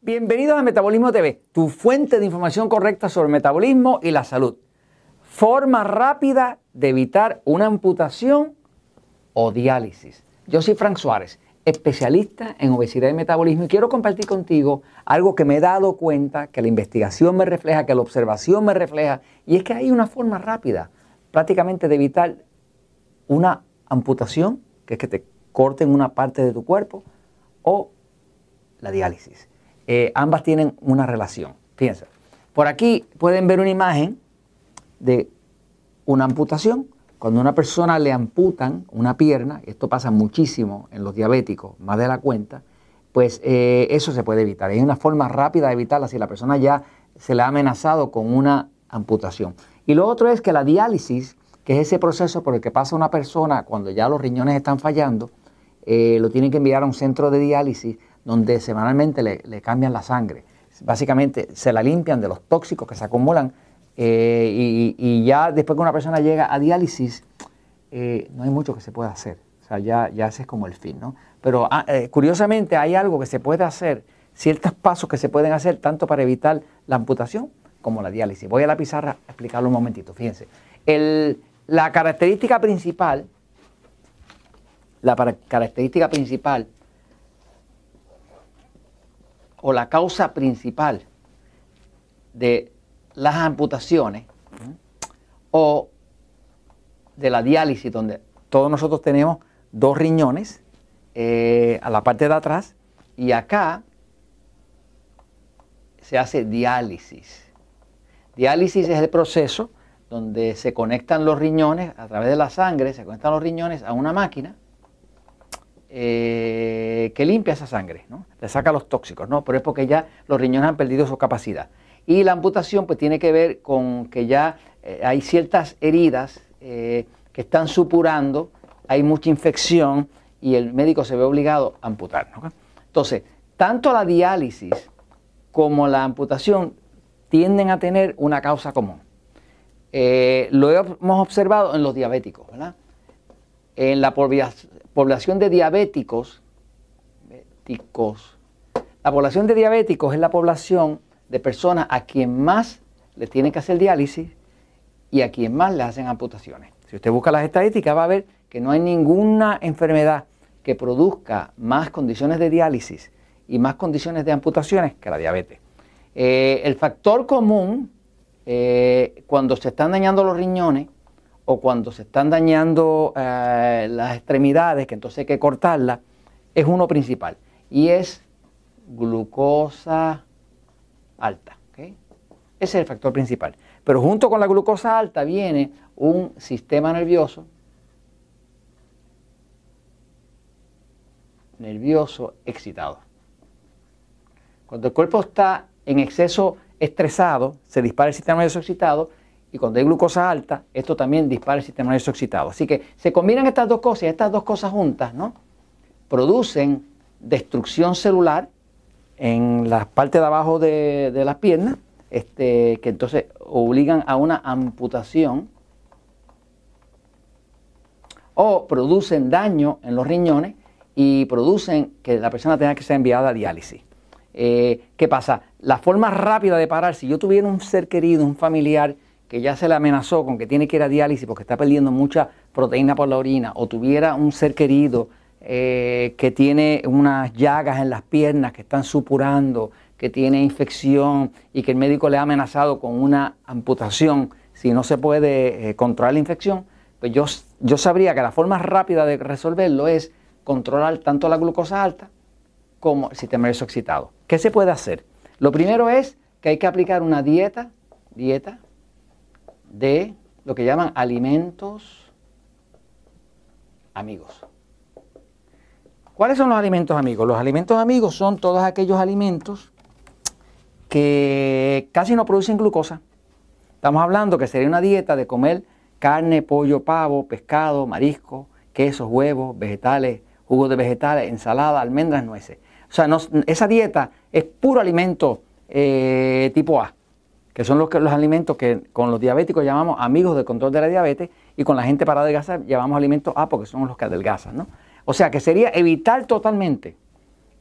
Bienvenidos a Metabolismo TV, tu fuente de información correcta sobre metabolismo y la salud. Forma rápida de evitar una amputación o diálisis. Yo soy Frank Suárez, especialista en obesidad y metabolismo y quiero compartir contigo algo que me he dado cuenta, que la investigación me refleja, que la observación me refleja, y es que hay una forma rápida prácticamente de evitar una amputación, que es que te corten una parte de tu cuerpo, o la diálisis. Eh, ambas tienen una relación. Fíjense, por aquí pueden ver una imagen de una amputación. Cuando a una persona le amputan una pierna, esto pasa muchísimo en los diabéticos, más de la cuenta, pues eh, eso se puede evitar. Hay una forma rápida de evitarla si la persona ya se le ha amenazado con una amputación. Y lo otro es que la diálisis, que es ese proceso por el que pasa una persona cuando ya los riñones están fallando, eh, lo tienen que enviar a un centro de diálisis donde semanalmente le, cambian la sangre. Básicamente se la limpian de los tóxicos que se acumulan eh, y, ya después que una persona llega a diálisis, eh, no hay mucho que se pueda hacer. O sea, ya, ya ese es como el fin, ¿no? Pero ah, eh, curiosamente hay algo que se puede hacer, ciertos pasos que se pueden hacer tanto para evitar la amputación como la diálisis. Voy a la pizarra a explicarlo un momentito, fíjense. la característica principal, la característica principal o la causa principal de las amputaciones o de la diálisis, donde todos nosotros tenemos dos riñones eh, a la parte de atrás y acá se hace diálisis. Diálisis es el proceso donde se conectan los riñones a través de la sangre, se conectan los riñones a una máquina eh, que limpia esa sangre, ¿no? le saca los tóxicos, ¿no? pero es porque ya los riñones han perdido su capacidad. Y la amputación pues tiene que ver con que ya eh, hay ciertas heridas eh, que están supurando, hay mucha infección y el médico se ve obligado a amputar. Entonces, tanto la diálisis como la amputación tienden a tener una causa común. lo hemos observado en los diabéticos, ¿verdad? En la población de diabéticos, la población de diabéticos es la población de personas a quien más le tienen que hacer diálisis y a quien más le hacen amputaciones. Si usted busca las estadísticas va a ver que no hay ninguna enfermedad que produzca más condiciones de diálisis y más condiciones de amputaciones que la diabetes. Eh, el factor común eh, cuando se están dañando los riñones o cuando se están dañando eh, las extremidades, que entonces hay que cortarlas, es uno principal y es glucosa alta. Ese es el factor principal. Pero junto con la glucosa alta viene un sistema nervioso, nervioso excitado. Cuando el cuerpo está en exceso estresado, se dispara el sistema nervioso excitado y cuando hay glucosa alta, esto también dispara el sistema nervioso excitado. Así que se combinan estas dos cosas y estas dos cosas juntas, ¿no? Producen destrucción celular en la parte de abajo de, las piernas, este, que entonces obligan a una amputación o producen daño en los riñones y producen que la persona tenga que ser enviada a diálisis. Eh, ¿Qué pasa? La forma rápida de parar, si yo tuviera un ser querido, un familiar, que ya se le amenazó con que tiene que ir a diálisis porque está perdiendo mucha proteína por la orina, o tuviera un ser querido eh, que tiene unas llagas en las piernas que están supurando, que tiene infección y que el médico le ha amenazado con una amputación si no se puede eh, controlar la infección, pues yo, yo sabría que la forma rápida de resolverlo es controlar tanto la glucosa alta como el sistema nervioso excitado. ¿Qué se puede hacer? Lo primero es que hay que aplicar una dieta, dieta de lo que llaman alimentos amigos. ¿Cuáles son los alimentos amigos? Los alimentos amigos son todos aquellos alimentos que casi no producen glucosa. Estamos hablando que sería una dieta de comer carne, pollo, pavo, pescado, marisco, quesos, huevos, vegetales, jugos de vegetales, ensalada, almendras, nueces. O sea, esa dieta es puro alimento eh, tipo A que son los, los alimentos que con los diabéticos llamamos amigos del control de la diabetes y con la gente para adelgazar llamamos alimentos A porque son los que adelgazan. ¿no? O sea que sería evitar totalmente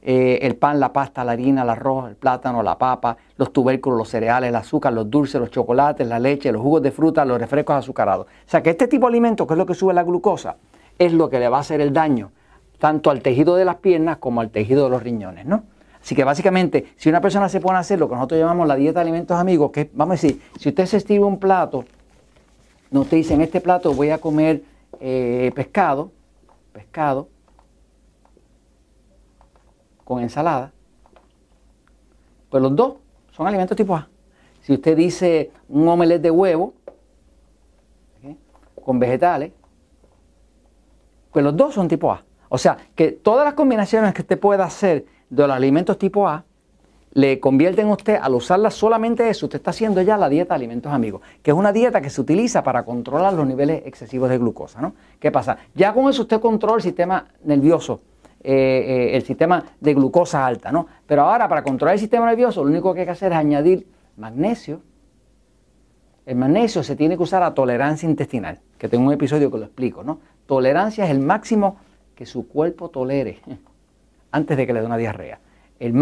eh, el pan, la pasta, la harina, el arroz, el plátano, la papa, los tubérculos, los cereales, el azúcar, los dulces, los chocolates, la leche, los jugos de fruta, los refrescos azucarados. O sea que este tipo de alimentos, que es lo que sube la glucosa, es lo que le va a hacer el daño tanto al tejido de las piernas como al tejido de los riñones, ¿no? Así que básicamente, si una persona se pone a hacer lo que nosotros llamamos la dieta de alimentos amigos, que vamos a decir, si usted se estima un plato, no te dice en este plato voy a comer eh, pescado, pescado, con ensalada, pues los dos son alimentos tipo A. Si usted dice un omelette de huevo con vegetales, pues los dos son tipo A. O sea, que todas las combinaciones que usted pueda hacer de los alimentos tipo A le convierten a usted, al usarla solamente eso, usted está haciendo ya la dieta de alimentos amigos, que es una dieta que se utiliza para controlar los niveles excesivos de glucosa. ¿no? ¿Qué pasa? Ya con eso usted controla el sistema nervioso, eh, eh, el sistema de glucosa alta, ¿no? Pero ahora para controlar el sistema nervioso lo único que hay que hacer es añadir magnesio. El magnesio se tiene que usar a tolerancia intestinal, que tengo un episodio que lo explico, ¿no? Tolerancia es el máximo que su cuerpo tolere antes de que le dé una diarrea. El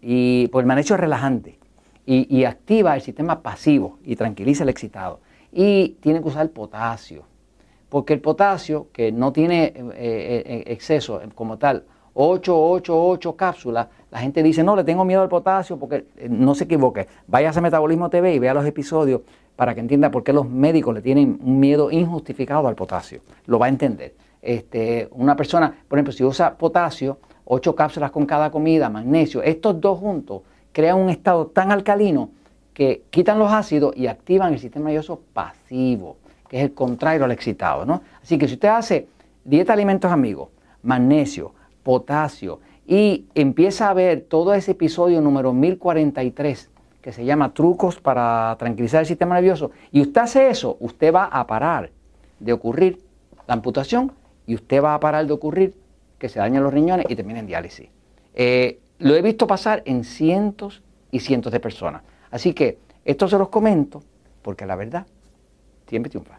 y pues el magnesio es relajante y, activa el sistema pasivo y tranquiliza el excitado. Y tiene que usar potasio porque el potasio, que no tiene eh, eh, eh, exceso como tal, 8, 8, 8 cápsulas, la gente dice, no, le tengo miedo al potasio, porque no se equivoque, vaya a Metabolismo TV y vea los episodios para que entienda por qué los médicos le tienen un miedo injustificado al potasio. Lo va a entender. Este, una persona, por ejemplo, si usa potasio, 8 cápsulas con cada comida, magnesio, estos dos juntos crean un estado tan alcalino que quitan los ácidos y activan el sistema nervioso pasivo que es el contrario al excitado, ¿no? Así que si usted hace dieta de alimentos amigos, magnesio, potasio, y empieza a ver todo ese episodio número 1043, que se llama Trucos para tranquilizar el sistema nervioso, y usted hace eso, usted va a parar de ocurrir la amputación y usted va a parar de ocurrir que se dañen los riñones y termine en diálisis. Eh, lo he visto pasar en cientos y cientos de personas. Así que esto se los comento porque la verdad siempre triunfa.